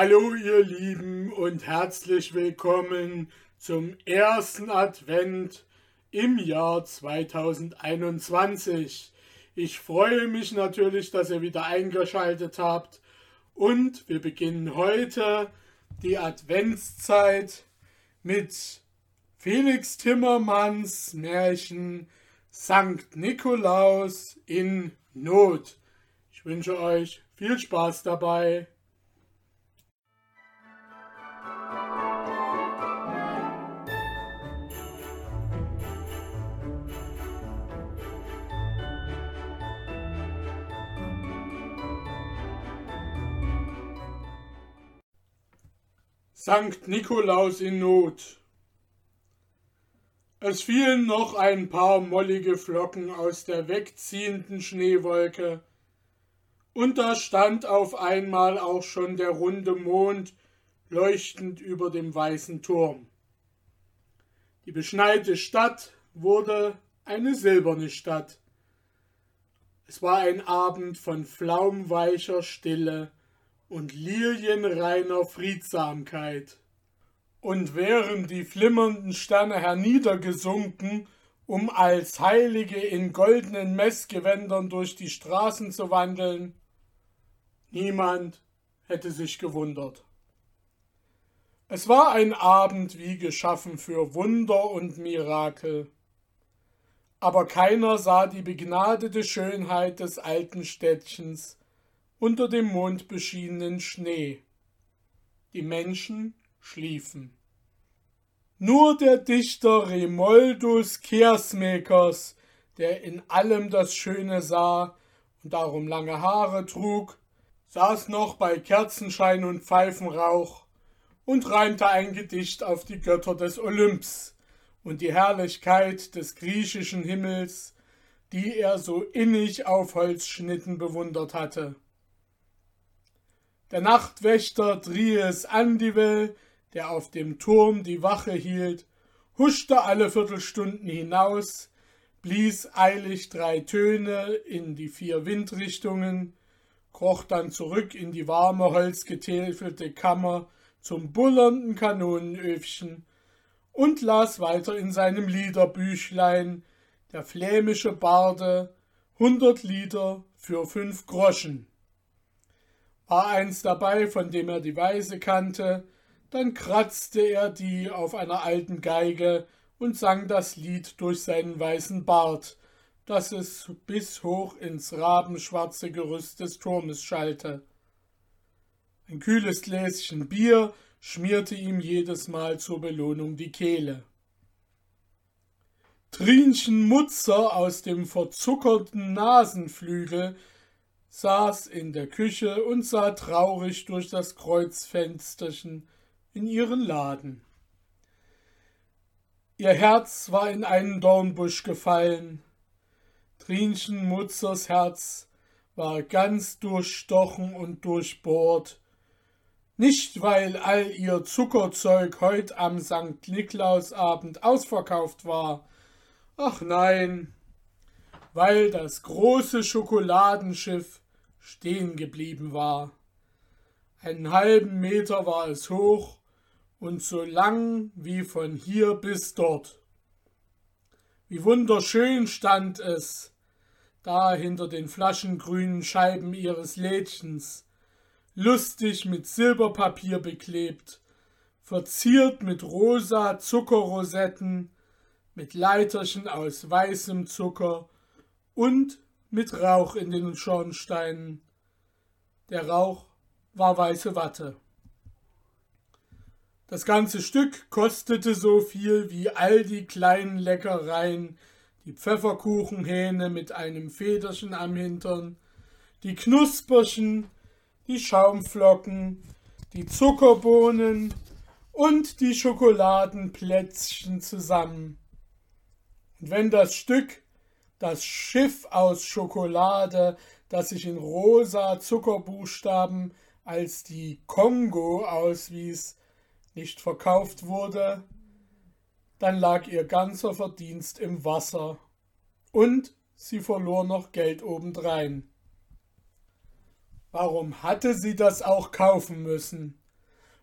Hallo ihr Lieben und herzlich willkommen zum ersten Advent im Jahr 2021. Ich freue mich natürlich, dass ihr wieder eingeschaltet habt und wir beginnen heute die Adventszeit mit Felix Timmermans Märchen Sankt Nikolaus in Not. Ich wünsche euch viel Spaß dabei. Sankt Nikolaus in Not. Es fielen noch ein paar mollige Flocken aus der wegziehenden Schneewolke, und da stand auf einmal auch schon der runde Mond leuchtend über dem weißen Turm. Die beschneite Stadt wurde eine silberne Stadt. Es war ein Abend von flaumweicher Stille und lilienreiner Friedsamkeit. Und wären die flimmernden Sterne herniedergesunken, um als Heilige in goldenen Messgewändern durch die Straßen zu wandeln, niemand hätte sich gewundert. Es war ein Abend wie geschaffen für Wunder und Mirakel. Aber keiner sah die begnadete Schönheit des alten Städtchens, unter dem mondbeschienenen Schnee. Die Menschen schliefen. Nur der Dichter Remoldus Kersmakers, der in allem das Schöne sah und darum lange Haare trug, saß noch bei Kerzenschein und Pfeifenrauch und reimte ein Gedicht auf die Götter des Olymps und die Herrlichkeit des griechischen Himmels, die er so innig auf Holzschnitten bewundert hatte. Der Nachtwächter Dries Andivel, der auf dem Turm die Wache hielt, huschte alle Viertelstunden hinaus, blies eilig drei Töne in die vier Windrichtungen, kroch dann zurück in die warme holzgetäfelte Kammer zum bullernden Kanonenöfchen und las weiter in seinem Liederbüchlein der flämische Barde hundert Lieder für fünf Groschen war eins dabei, von dem er die Weise kannte, dann kratzte er die auf einer alten Geige und sang das Lied durch seinen weißen Bart, dass es bis hoch ins rabenschwarze Gerüst des Turmes schallte. Ein kühles Gläschen Bier schmierte ihm jedes Mal zur Belohnung die Kehle. Trinchen Mutzer aus dem verzuckerten Nasenflügel saß in der Küche und sah traurig durch das Kreuzfensterchen in ihren Laden. Ihr Herz war in einen Dornbusch gefallen. Trinchen Mutzers Herz war ganz durchstochen und durchbohrt. Nicht, weil all ihr Zuckerzeug heut am St. Niklausabend ausverkauft war. Ach nein, weil das große Schokoladenschiff stehen geblieben war. Einen halben Meter war es hoch und so lang wie von hier bis dort. Wie wunderschön stand es, da hinter den flaschengrünen Scheiben ihres Lädchens, lustig mit Silberpapier beklebt, verziert mit rosa Zuckerrosetten, mit Leiterchen aus weißem Zucker und mit Rauch in den Schornsteinen. Der Rauch war weiße Watte. Das ganze Stück kostete so viel wie all die kleinen Leckereien, die Pfefferkuchenhähne mit einem Federchen am Hintern, die Knusperchen, die Schaumflocken, die Zuckerbohnen und die Schokoladenplätzchen zusammen. Und wenn das Stück das Schiff aus Schokolade, das sich in rosa Zuckerbuchstaben als die Kongo auswies, nicht verkauft wurde, dann lag ihr ganzer Verdienst im Wasser und sie verlor noch Geld obendrein. Warum hatte sie das auch kaufen müssen?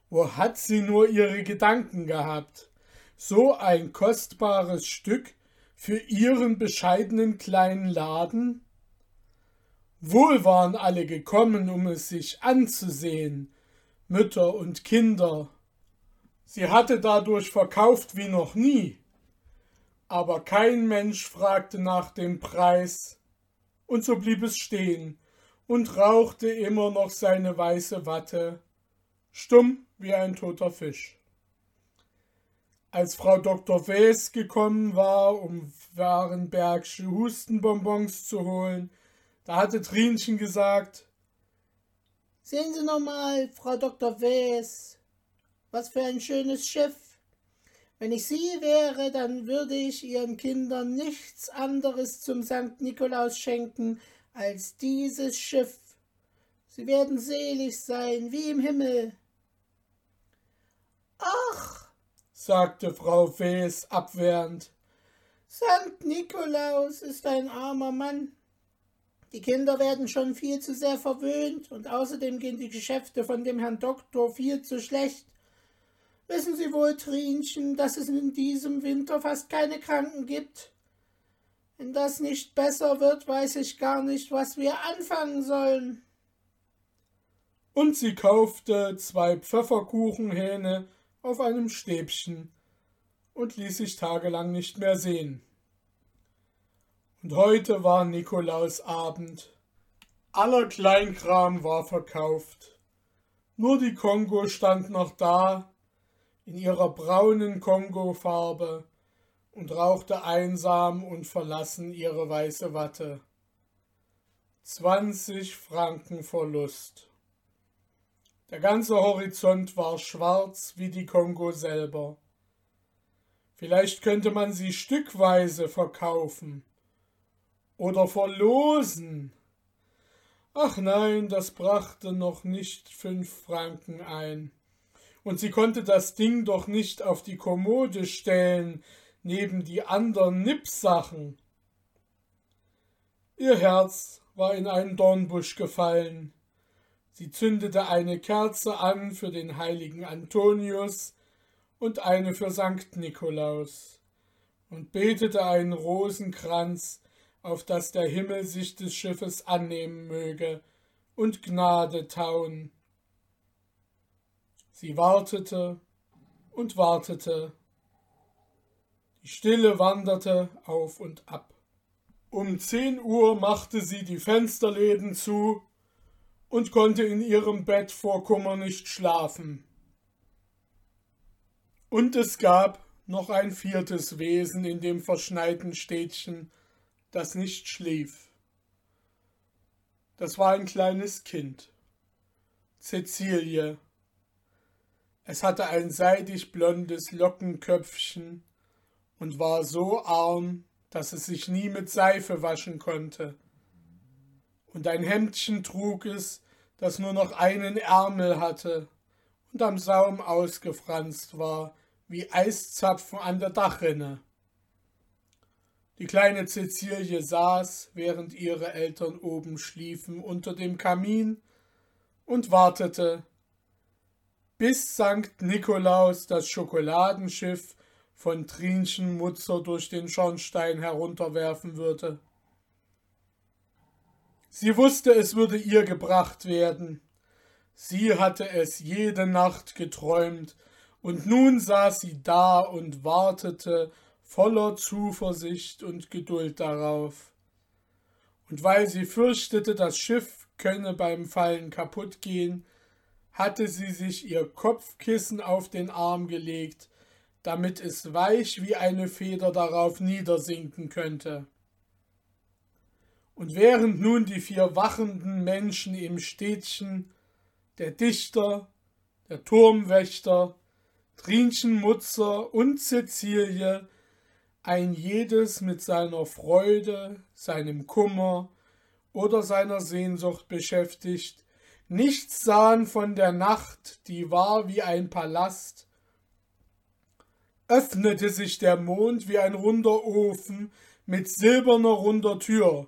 Wo hat sie nur ihre Gedanken gehabt? So ein kostbares Stück für ihren bescheidenen kleinen Laden? Wohl waren alle gekommen, um es sich anzusehen, Mütter und Kinder. Sie hatte dadurch verkauft wie noch nie. Aber kein Mensch fragte nach dem Preis, und so blieb es stehen und rauchte immer noch seine weiße Watte, stumm wie ein toter Fisch. Als Frau Dr. Wes gekommen war, um Warenbergsche Hustenbonbons zu holen, da hatte Trinchen gesagt, Sehen Sie noch mal, Frau Dr. Wes, was für ein schönes Schiff. Wenn ich Sie wäre, dann würde ich Ihren Kindern nichts anderes zum St. Nikolaus schenken als dieses Schiff. Sie werden selig sein, wie im Himmel. Ach, sagte Frau Fees abwehrend, St. Nikolaus ist ein armer Mann. Die Kinder werden schon viel zu sehr verwöhnt und außerdem gehen die Geschäfte von dem Herrn Doktor viel zu schlecht. Wissen Sie wohl, Trinchen, dass es in diesem Winter fast keine Kranken gibt? Wenn das nicht besser wird, weiß ich gar nicht, was wir anfangen sollen. Und sie kaufte zwei Pfefferkuchenhähne auf einem Stäbchen und ließ sich tagelang nicht mehr sehen. Und heute war Nikolausabend. Aller Kleinkram war verkauft. Nur die Kongo stand noch da, in ihrer braunen Kongofarbe und rauchte einsam und verlassen ihre weiße Watte. Zwanzig Franken Verlust. Der ganze Horizont war schwarz wie die Kongo selber. Vielleicht könnte man sie stückweise verkaufen oder verlosen. Ach nein, das brachte noch nicht fünf Franken ein. Und sie konnte das Ding doch nicht auf die Kommode stellen, neben die anderen Nippsachen. Ihr Herz war in einen Dornbusch gefallen. Sie zündete eine Kerze an für den heiligen Antonius und eine für Sankt Nikolaus und betete einen Rosenkranz, auf dass der Himmel sich des Schiffes annehmen möge und Gnade tauen. Sie wartete und wartete die Stille wanderte auf und ab. Um zehn Uhr machte sie die Fensterläden zu und konnte in ihrem Bett vor Kummer nicht schlafen. Und es gab noch ein viertes Wesen in dem verschneiten Städtchen, das nicht schlief. Das war ein kleines Kind, Cäcilie. Es hatte ein seidig blondes Lockenköpfchen und war so arm, dass es sich nie mit Seife waschen konnte. Und ein Hemdchen trug es, das nur noch einen Ärmel hatte und am Saum ausgefranst war, wie Eiszapfen an der Dachrinne. Die kleine Cäcilie saß, während ihre Eltern oben schliefen, unter dem Kamin und wartete, bis Sankt Nikolaus das Schokoladenschiff von Trinchen Mutzer durch den Schornstein herunterwerfen würde. Sie wusste, es würde ihr gebracht werden. Sie hatte es jede Nacht geträumt, und nun saß sie da und wartete voller Zuversicht und Geduld darauf. Und weil sie fürchtete, das Schiff könne beim Fallen kaputt gehen, hatte sie sich ihr Kopfkissen auf den Arm gelegt damit es weich wie eine Feder darauf niedersinken könnte. Und während nun die vier wachenden Menschen im Städtchen, der Dichter, der Turmwächter, Trinchenmutzer und Cäcilie, ein jedes mit seiner Freude, seinem Kummer oder seiner Sehnsucht beschäftigt, nichts sahen von der Nacht, die war wie ein Palast, öffnete sich der Mond wie ein runder Ofen mit silberner runder Tür,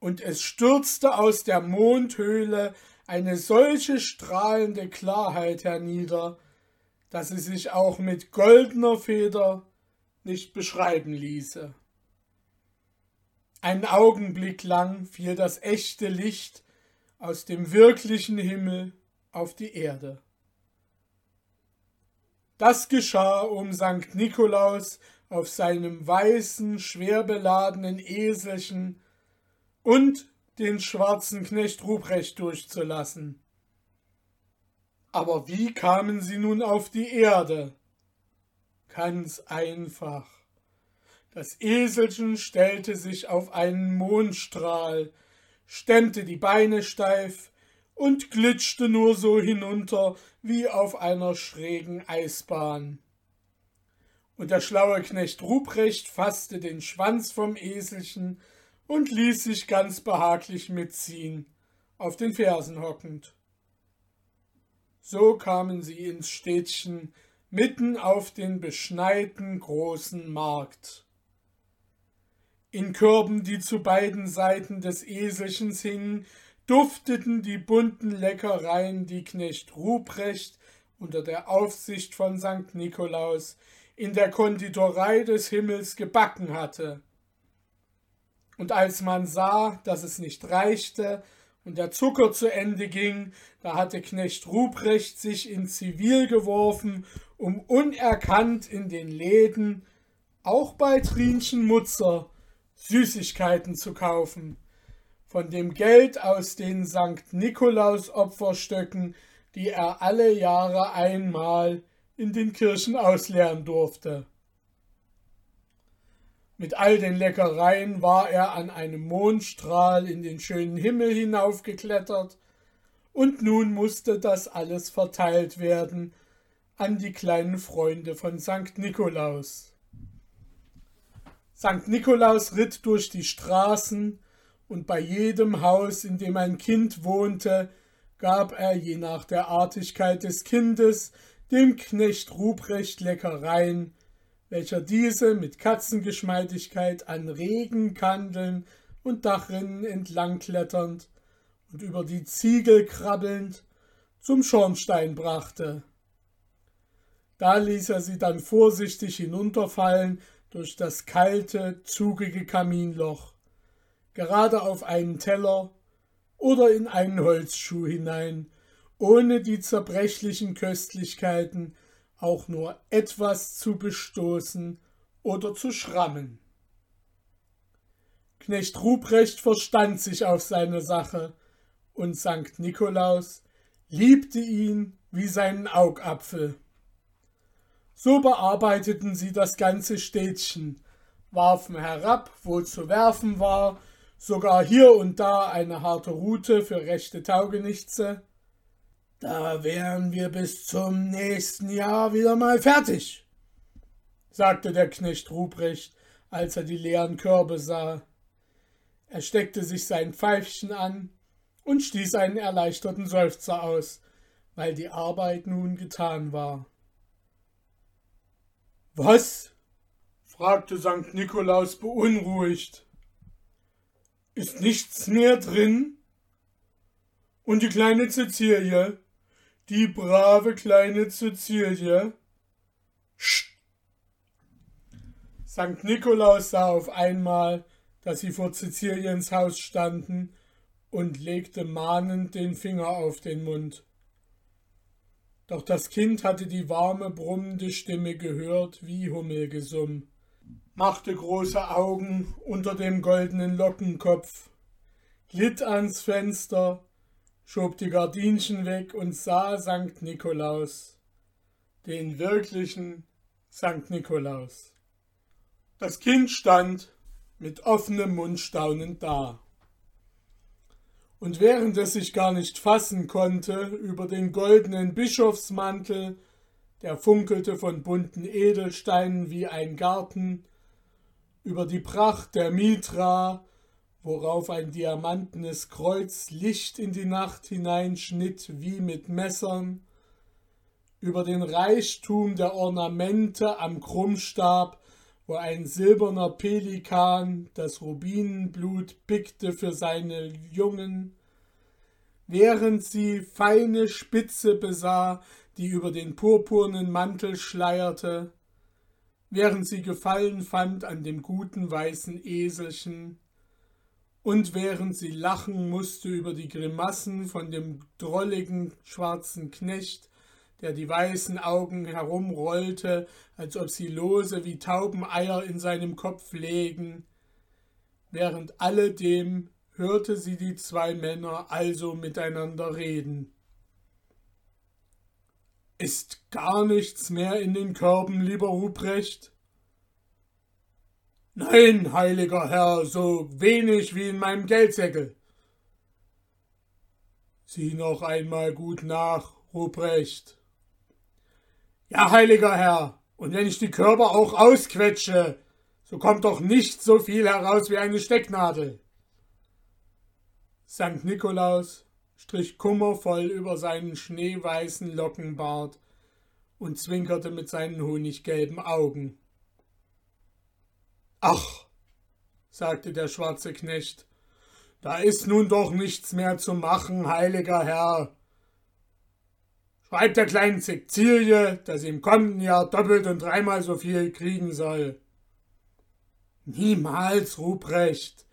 und es stürzte aus der Mondhöhle eine solche strahlende Klarheit hernieder, dass sie sich auch mit goldener Feder nicht beschreiben ließe. Einen Augenblick lang fiel das echte Licht aus dem wirklichen Himmel auf die Erde. Das geschah, um Sankt Nikolaus auf seinem weißen, schwer beladenen Eselchen und den schwarzen Knecht Ruprecht durchzulassen. Aber wie kamen sie nun auf die Erde? Ganz einfach. Das Eselchen stellte sich auf einen Mondstrahl, stemmte die Beine steif und glitschte nur so hinunter wie auf einer schrägen Eisbahn. Und der schlaue Knecht Ruprecht fasste den Schwanz vom Eselchen und ließ sich ganz behaglich mitziehen, auf den Fersen hockend. So kamen sie ins Städtchen mitten auf den beschneiten großen Markt. In Körben, die zu beiden Seiten des Eselchens hingen, dufteten die bunten Leckereien, die Knecht Ruprecht unter der Aufsicht von St. Nikolaus in der Konditorei des Himmels gebacken hatte. Und als man sah, dass es nicht reichte und der Zucker zu Ende ging, da hatte Knecht Ruprecht sich in Zivil geworfen, um unerkannt in den Läden, auch bei Trinchen Mutzer, Süßigkeiten zu kaufen. Von dem Geld aus den St. Nikolaus Opferstöcken, die er alle Jahre einmal in den Kirchen ausleeren durfte. Mit all den Leckereien war er an einem Mondstrahl in den schönen Himmel hinaufgeklettert, und nun musste das alles verteilt werden an die kleinen Freunde von St. Nikolaus. St. Nikolaus ritt durch die Straßen, und bei jedem Haus, in dem ein Kind wohnte, gab er je nach der Artigkeit des Kindes dem Knecht Ruprecht Leckereien, welcher diese mit Katzengeschmeidigkeit an Regenkandeln und Dachrinnen entlangkletternd und über die Ziegel krabbelnd zum Schornstein brachte. Da ließ er sie dann vorsichtig hinunterfallen durch das kalte, zugige Kaminloch, gerade auf einen Teller oder in einen Holzschuh hinein, ohne die zerbrechlichen Köstlichkeiten auch nur etwas zu bestoßen oder zu schrammen. Knecht Ruprecht verstand sich auf seine Sache, und Sankt Nikolaus liebte ihn wie seinen Augapfel. So bearbeiteten sie das ganze Städtchen, warfen herab, wo zu werfen war, sogar hier und da eine harte Rute für rechte Taugenichtse, da wären wir bis zum nächsten Jahr wieder mal fertig, sagte der Knecht Ruprecht, als er die leeren Körbe sah. Er steckte sich sein Pfeifchen an und stieß einen erleichterten Seufzer aus, weil die Arbeit nun getan war. Was? fragte St. Nikolaus beunruhigt. Ist nichts mehr drin? Und die kleine Cecilie? Die brave kleine Cecilie. Sch St. Nikolaus sah auf einmal, dass sie vor Ceciliens Haus standen und legte mahnend den Finger auf den Mund. Doch das Kind hatte die warme, brummende Stimme gehört wie Hummelgesumm, machte große Augen unter dem goldenen Lockenkopf, glitt ans Fenster schob die Gardinchen weg und sah Sankt Nikolaus, den wirklichen Sankt Nikolaus. Das Kind stand mit offenem Mund staunend da. Und während es sich gar nicht fassen konnte über den goldenen Bischofsmantel, der funkelte von bunten Edelsteinen wie ein Garten, über die Pracht der Mitra worauf ein diamantenes Kreuz Licht in die Nacht hineinschnitt wie mit Messern, über den Reichtum der Ornamente am Krummstab, wo ein silberner Pelikan das Rubinenblut pickte für seine Jungen, während sie feine Spitze besah, die über den purpurnen Mantel schleierte, während sie Gefallen fand an dem guten weißen Eselchen, und während sie lachen musste über die Grimassen von dem drolligen schwarzen Knecht, der die weißen Augen herumrollte, als ob sie lose wie Taubeneier in seinem Kopf lägen, während alledem hörte sie die zwei Männer also miteinander reden. Ist gar nichts mehr in den Körben, lieber Ruprecht? Nein, heiliger Herr, so wenig wie in meinem Geldsäckel. Sieh noch einmal gut nach, Ruprecht. Ja, heiliger Herr, und wenn ich die Körper auch ausquetsche, so kommt doch nicht so viel heraus wie eine Stecknadel. Sankt Nikolaus strich kummervoll über seinen schneeweißen Lockenbart und zwinkerte mit seinen honiggelben Augen. Ach, sagte der schwarze Knecht, da ist nun doch nichts mehr zu machen, heiliger Herr. Schreibt der kleinen Cecilie, dass sie im kommenden Jahr doppelt und dreimal so viel kriegen soll. Niemals, Ruprecht.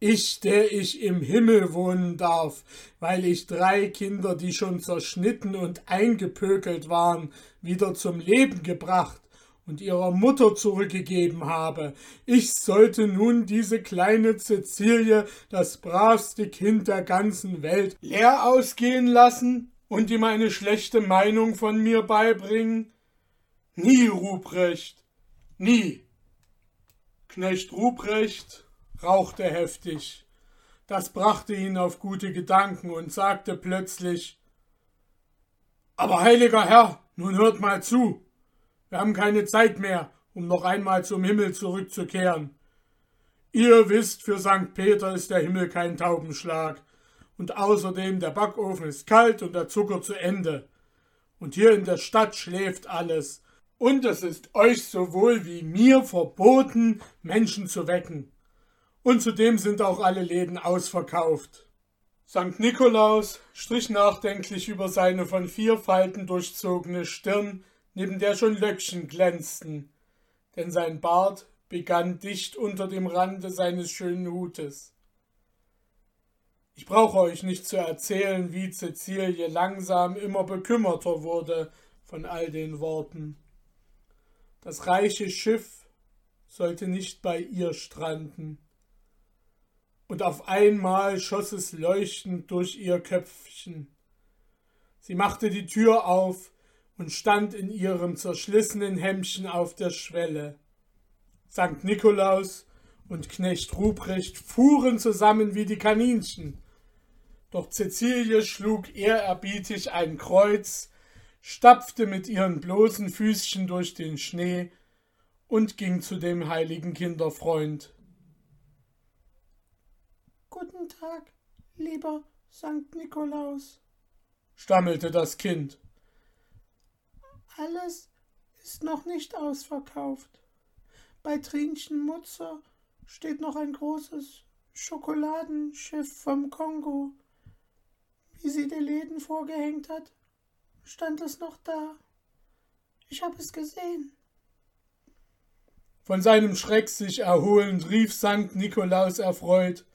Ich, der ich im Himmel wohnen darf, weil ich drei Kinder, die schon zerschnitten und eingepökelt waren, wieder zum Leben gebracht und ihrer Mutter zurückgegeben habe. Ich sollte nun diese kleine Cecilie, das bravste Kind der ganzen Welt, leer ausgehen lassen und ihm eine schlechte Meinung von mir beibringen? Nie, Ruprecht, nie. Knecht Ruprecht rauchte heftig. Das brachte ihn auf gute Gedanken und sagte plötzlich Aber heiliger Herr, nun hört mal zu. Wir haben keine Zeit mehr, um noch einmal zum Himmel zurückzukehren. Ihr wisst, für St. Peter ist der Himmel kein Taubenschlag. Und außerdem der Backofen ist kalt und der Zucker zu Ende. Und hier in der Stadt schläft alles. Und es ist euch sowohl wie mir verboten, Menschen zu wecken und zudem sind auch alle Läden ausverkauft. St. Nikolaus strich nachdenklich über seine von vier Falten durchzogene Stirn, neben der schon Löckchen glänzten, denn sein Bart begann dicht unter dem Rande seines schönen Hutes. Ich brauche euch nicht zu erzählen, wie Cecilie langsam immer bekümmerter wurde von all den Worten. Das reiche Schiff sollte nicht bei ihr stranden und auf einmal schoss es leuchtend durch ihr Köpfchen. Sie machte die Tür auf und stand in ihrem zerschlissenen Hemdchen auf der Schwelle. Sankt Nikolaus und Knecht Ruprecht fuhren zusammen wie die Kaninchen. Doch Cäcilie schlug ehrerbietig ein Kreuz, stapfte mit ihren bloßen Füßchen durch den Schnee und ging zu dem heiligen Kinderfreund. Guten Tag, lieber Sankt Nikolaus, stammelte das Kind. Alles ist noch nicht ausverkauft. Bei Trinchen Mutzer steht noch ein großes Schokoladenschiff vom Kongo. Wie sie die Läden vorgehängt hat, stand es noch da. Ich habe es gesehen. Von seinem Schreck sich erholend rief Sankt Nikolaus erfreut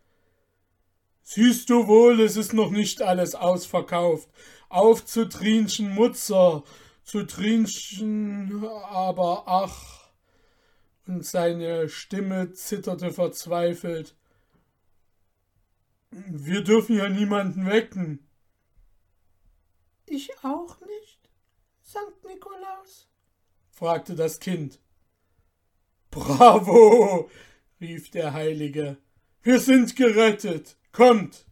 Siehst du wohl, es ist noch nicht alles ausverkauft. Auf zu Trinchen Mutzer, zu Trinchen, aber ach. Und seine Stimme zitterte verzweifelt. Wir dürfen ja niemanden wecken. Ich auch nicht, Sankt Nikolaus? fragte das Kind. Bravo, rief der Heilige. Wir sind gerettet. Kommt!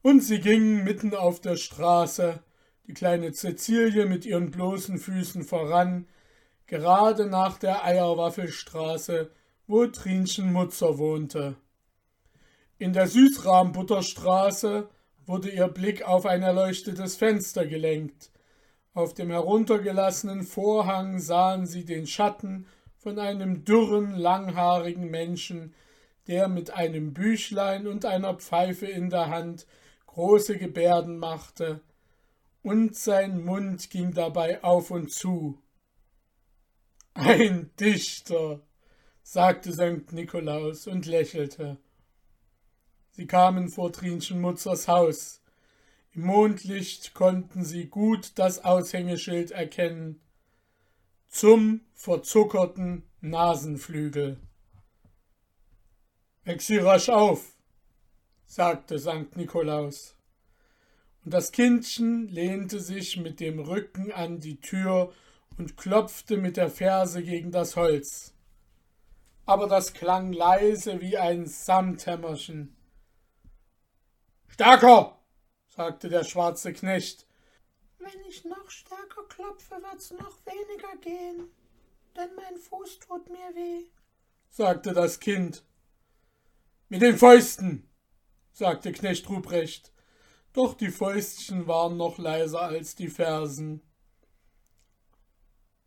Und sie gingen mitten auf der Straße, die kleine Cäcilie mit ihren bloßen Füßen voran, gerade nach der Eierwaffelstraße, wo Trinchen Mutzer wohnte. In der Süßrahmbutterstraße wurde ihr Blick auf ein erleuchtetes Fenster gelenkt. Auf dem heruntergelassenen Vorhang sahen sie den Schatten von einem dürren, langhaarigen Menschen, der mit einem Büchlein und einer Pfeife in der Hand große Gebärden machte, und sein Mund ging dabei auf und zu. Ein Dichter, sagte St. Nikolaus und lächelte. Sie kamen vor Trinchen Mutzers Haus. Im Mondlicht konnten sie gut das Aushängeschild erkennen. Zum verzuckerten Nasenflügel. Weck sie rasch auf, sagte St. Nikolaus. Und das Kindchen lehnte sich mit dem Rücken an die Tür und klopfte mit der Ferse gegen das Holz. Aber das klang leise wie ein Samthämmerchen. Stärker, sagte der schwarze Knecht. Wenn ich noch stärker klopfe, wird's noch weniger gehen, denn mein Fuß tut mir weh, sagte das Kind. Mit den Fäusten, sagte Knecht Ruprecht. Doch die Fäustchen waren noch leiser als die Fersen.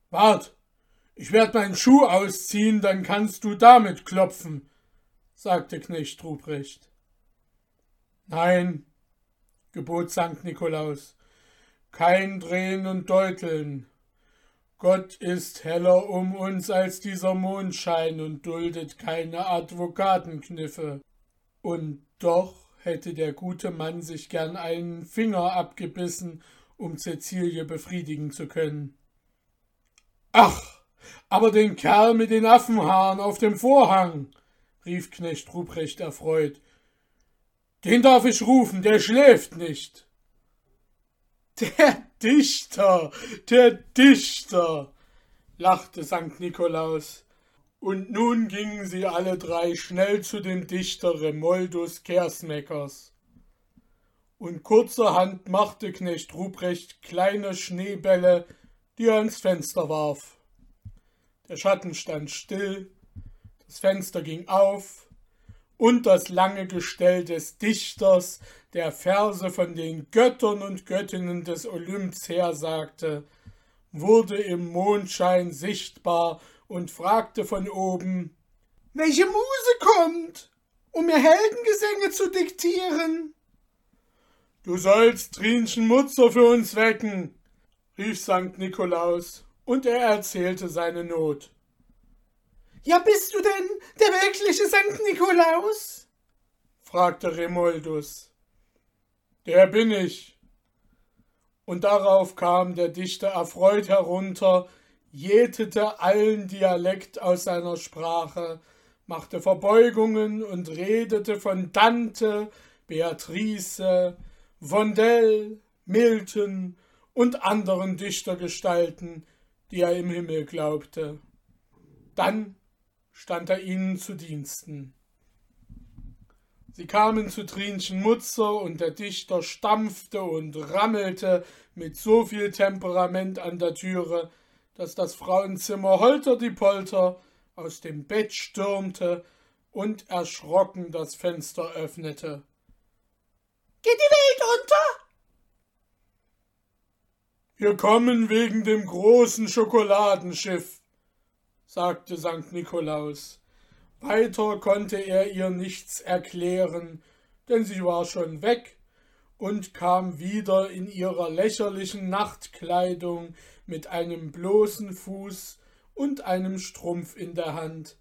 Wart, ich werd meinen Schuh ausziehen, dann kannst du damit klopfen, sagte Knecht Ruprecht. Nein, gebot Sankt Nikolaus, kein Drehen und Deuteln. Gott ist heller um uns als dieser Mondschein und duldet keine Advokatenkniffe. Und doch hätte der gute Mann sich gern einen Finger abgebissen, um Cäcilie befriedigen zu können. Ach, aber den Kerl mit den Affenhaaren auf dem Vorhang, rief Knecht Ruprecht erfreut, den darf ich rufen, der schläft nicht. Der Dichter, der Dichter, lachte St. Nikolaus. Und nun gingen sie alle drei schnell zu dem Dichter Remoldus Kersmeckers. Und kurzerhand machte Knecht Ruprecht kleine Schneebälle, die er ans Fenster warf. Der Schatten stand still, das Fenster ging auf, und das lange Gestell des Dichters, der Verse von den Göttern und Göttinnen des Olymps hersagte, wurde im Mondschein sichtbar und fragte von oben Welche Muse kommt, um mir Heldengesänge zu diktieren? Du sollst Trinchen Mutzer für uns wecken, rief Sankt Nikolaus, und er erzählte seine Not. Ja, bist du denn der wirkliche Sankt Nikolaus? fragte Remoldus. Der bin ich. Und darauf kam der Dichter erfreut herunter, jätete allen Dialekt aus seiner Sprache, machte Verbeugungen und redete von Dante, Beatrice, Vondel, Milton und anderen Dichtergestalten, die er im Himmel glaubte. Dann stand er ihnen zu Diensten. Sie kamen zu Trinchen Mutzer und der Dichter stampfte und rammelte mit so viel Temperament an der Türe, dass das Frauenzimmer holter die Polter aus dem Bett stürmte und erschrocken das Fenster öffnete. Geht die Welt unter? Wir kommen wegen dem großen Schokoladenschiff, sagte Sankt Nikolaus. Weiter konnte er ihr nichts erklären, denn sie war schon weg und kam wieder in ihrer lächerlichen Nachtkleidung mit einem bloßen Fuß und einem Strumpf in der Hand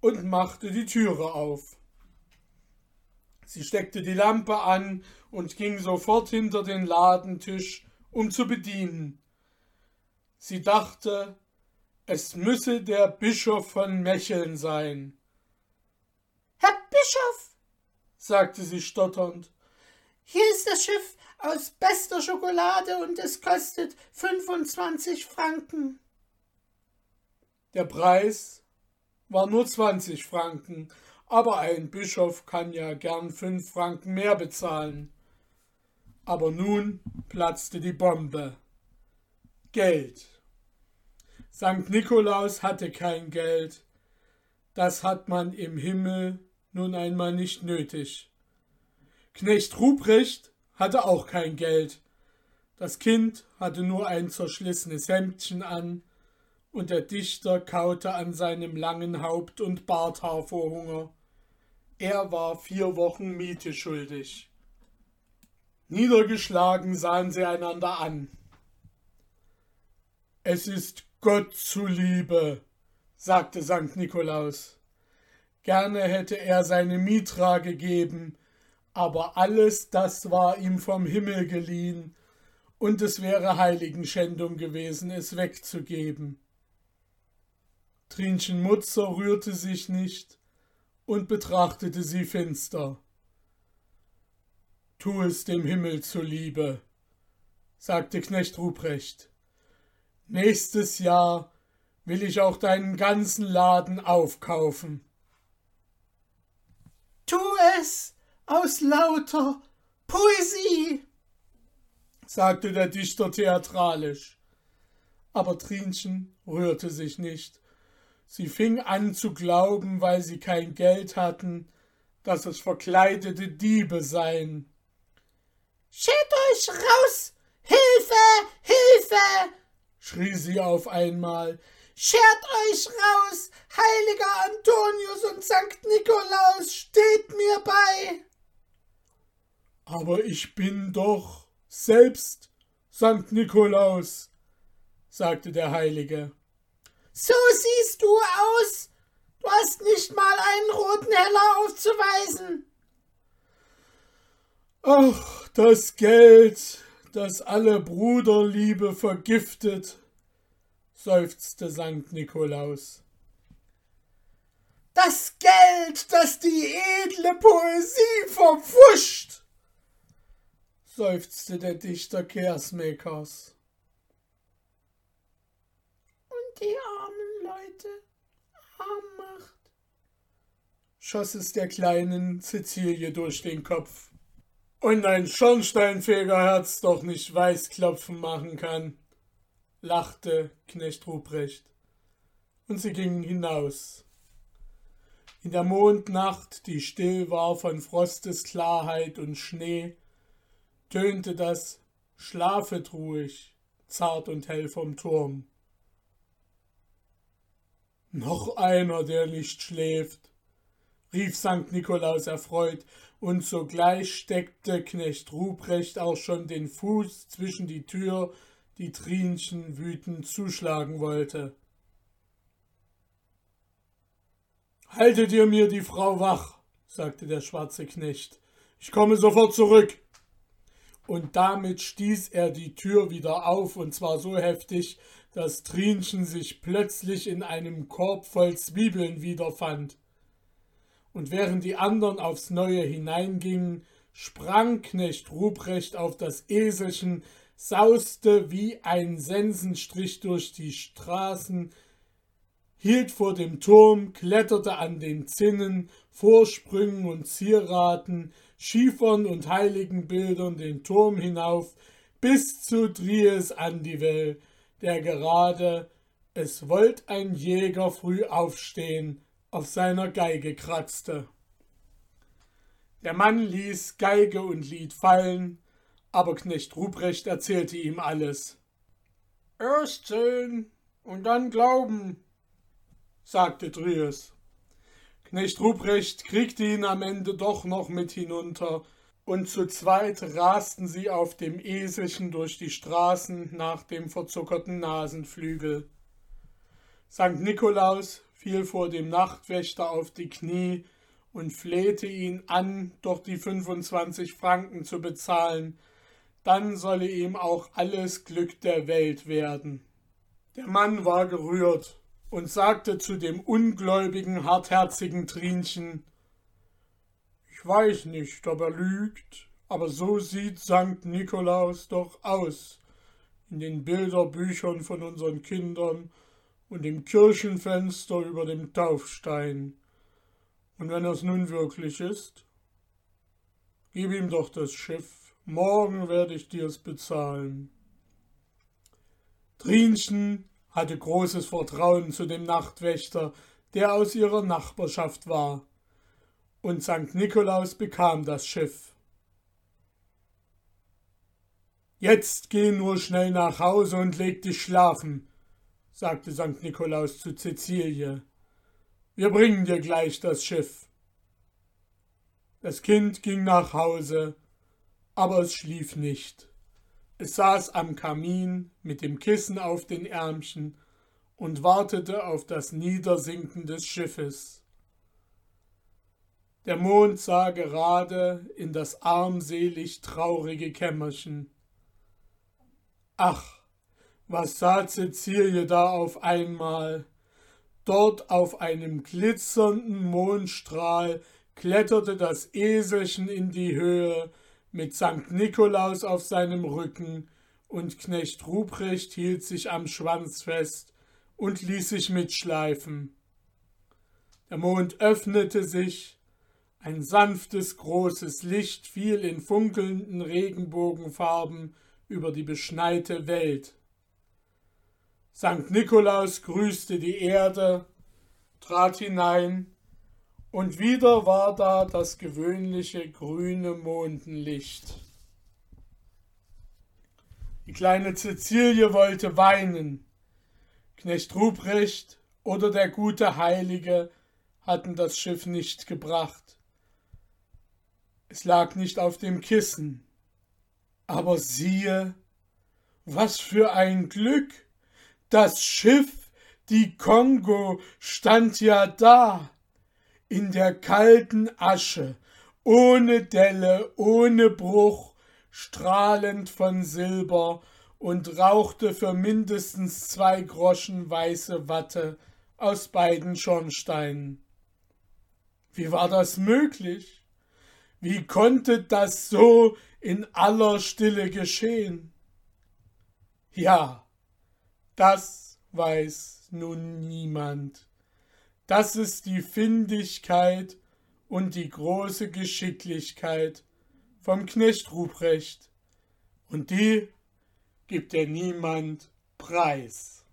und machte die Türe auf. Sie steckte die Lampe an und ging sofort hinter den Ladentisch, um zu bedienen. Sie dachte, es müsse der Bischof von Mecheln sein. Herr Bischof, sagte sie stotternd, hier ist das Schiff aus bester Schokolade und es kostet 25 Franken. Der Preis war nur 20 Franken, aber ein Bischof kann ja gern fünf Franken mehr bezahlen. Aber nun platzte die Bombe. Geld. Sankt Nikolaus hatte kein Geld. Das hat man im Himmel nun einmal nicht nötig. Knecht Ruprecht hatte auch kein Geld. Das Kind hatte nur ein zerschlissenes Hemdchen an, und der Dichter kaute an seinem langen Haupt und Barthaar vor Hunger. Er war vier Wochen Miete schuldig. Niedergeschlagen sahen sie einander an. Es ist Gott zuliebe, sagte Sankt Nikolaus. Gerne hätte er seine Mitra gegeben, aber alles das war ihm vom Himmel geliehen, und es wäre Heiligenschändung gewesen, es wegzugeben. Trinchen Mutzer rührte sich nicht und betrachtete sie finster. Tu es dem Himmel zuliebe, sagte Knecht Ruprecht. Nächstes Jahr will ich auch deinen ganzen Laden aufkaufen. Tu es aus lauter Poesie, sagte der Dichter theatralisch. Aber Trinchen rührte sich nicht. Sie fing an zu glauben, weil sie kein Geld hatten, dass es verkleidete Diebe seien. Schert euch raus! Hilfe! Hilfe! schrie sie auf einmal. Schert euch raus! Heiliger Antonius und Sankt Nikolaus, steht mir bei! Aber ich bin doch selbst Sankt Nikolaus, sagte der Heilige. So siehst du aus. Du hast nicht mal einen roten Heller aufzuweisen. Ach, das Geld, das alle Bruderliebe vergiftet, seufzte Sankt Nikolaus. Das Geld, das die edle Poesie verpfuscht, seufzte der Dichter Kersmakers. Und die armen Leute arm macht, schoss es der kleinen Cecilie durch den Kopf. Und ein Schornsteinfegerherz doch nicht Weißklopfen machen kann, lachte Knecht Ruprecht. Und sie gingen hinaus. In der Mondnacht, die still war von Frostes Klarheit und Schnee, tönte das Schlafet ruhig, zart und hell vom Turm. Noch einer, der nicht schläft, rief Sankt Nikolaus erfreut und sogleich steckte Knecht Ruprecht auch schon den Fuß zwischen die Tür, die Trinchen wütend zuschlagen wollte. Haltet ihr mir die Frau wach, sagte der schwarze Knecht. Ich komme sofort zurück. Und damit stieß er die Tür wieder auf, und zwar so heftig, dass Trinchen sich plötzlich in einem Korb voll Zwiebeln wiederfand. Und während die anderen aufs Neue hineingingen, sprang Knecht Ruprecht auf das Eselchen, sauste wie ein Sensenstrich durch die Straßen, hielt vor dem Turm, kletterte an den Zinnen, Vorsprüngen und Zieraten, Schiefern und Heiligenbildern den Turm hinauf, bis zu Dries Andivel, der gerade, es wollt ein Jäger früh aufstehen, auf seiner Geige kratzte. Der Mann ließ Geige und Lied fallen, aber Knecht Ruprecht erzählte ihm alles. Erst sehen und dann glauben, sagte Dries. Knecht Ruprecht kriegte ihn am Ende doch noch mit hinunter, und zu zweit rasten sie auf dem Eselchen durch die Straßen nach dem verzuckerten Nasenflügel. Sankt Nikolaus fiel vor dem Nachtwächter auf die Knie und flehte ihn an, doch die 25 Franken zu bezahlen, dann solle ihm auch alles Glück der Welt werden. Der Mann war gerührt und sagte zu dem ungläubigen, hartherzigen Trinchen Ich weiß nicht, ob er lügt, aber so sieht Sankt Nikolaus doch aus in den Bilderbüchern von unseren Kindern und im Kirchenfenster über dem Taufstein. Und wenn es nun wirklich ist, gib ihm doch das Schiff, morgen werde ich dir's bezahlen. Trinchen hatte großes Vertrauen zu dem Nachtwächter, der aus ihrer Nachbarschaft war, und St. Nikolaus bekam das Schiff. Jetzt geh nur schnell nach Hause und leg dich schlafen, sagte St. Nikolaus zu Cäcilie. Wir bringen dir gleich das Schiff. Das Kind ging nach Hause aber es schlief nicht. Es saß am Kamin mit dem Kissen auf den Ärmchen und wartete auf das Niedersinken des Schiffes. Der Mond sah gerade in das armselig traurige Kämmerchen. Ach, was sah Cäcilie da auf einmal? Dort auf einem glitzernden Mondstrahl kletterte das Eselchen in die Höhe, mit Sankt Nikolaus auf seinem Rücken, und Knecht Ruprecht hielt sich am Schwanz fest und ließ sich mitschleifen. Der Mond öffnete sich, ein sanftes, großes Licht fiel in funkelnden Regenbogenfarben über die beschneite Welt. Sankt Nikolaus grüßte die Erde, trat hinein und wieder war da das gewöhnliche grüne Mondenlicht. Die kleine Cäcilie wollte weinen. Knecht Ruprecht oder der gute Heilige hatten das Schiff nicht gebracht. Es lag nicht auf dem Kissen. Aber siehe, was für ein Glück! Das Schiff, die Kongo, stand ja da in der kalten Asche, ohne Delle, ohne Bruch, strahlend von Silber und rauchte für mindestens zwei Groschen weiße Watte aus beiden Schornsteinen. Wie war das möglich? Wie konnte das so in aller Stille geschehen? Ja, das weiß nun niemand. Das ist die Findigkeit und die große Geschicklichkeit vom Knecht Ruprecht, und die gibt er niemand preis.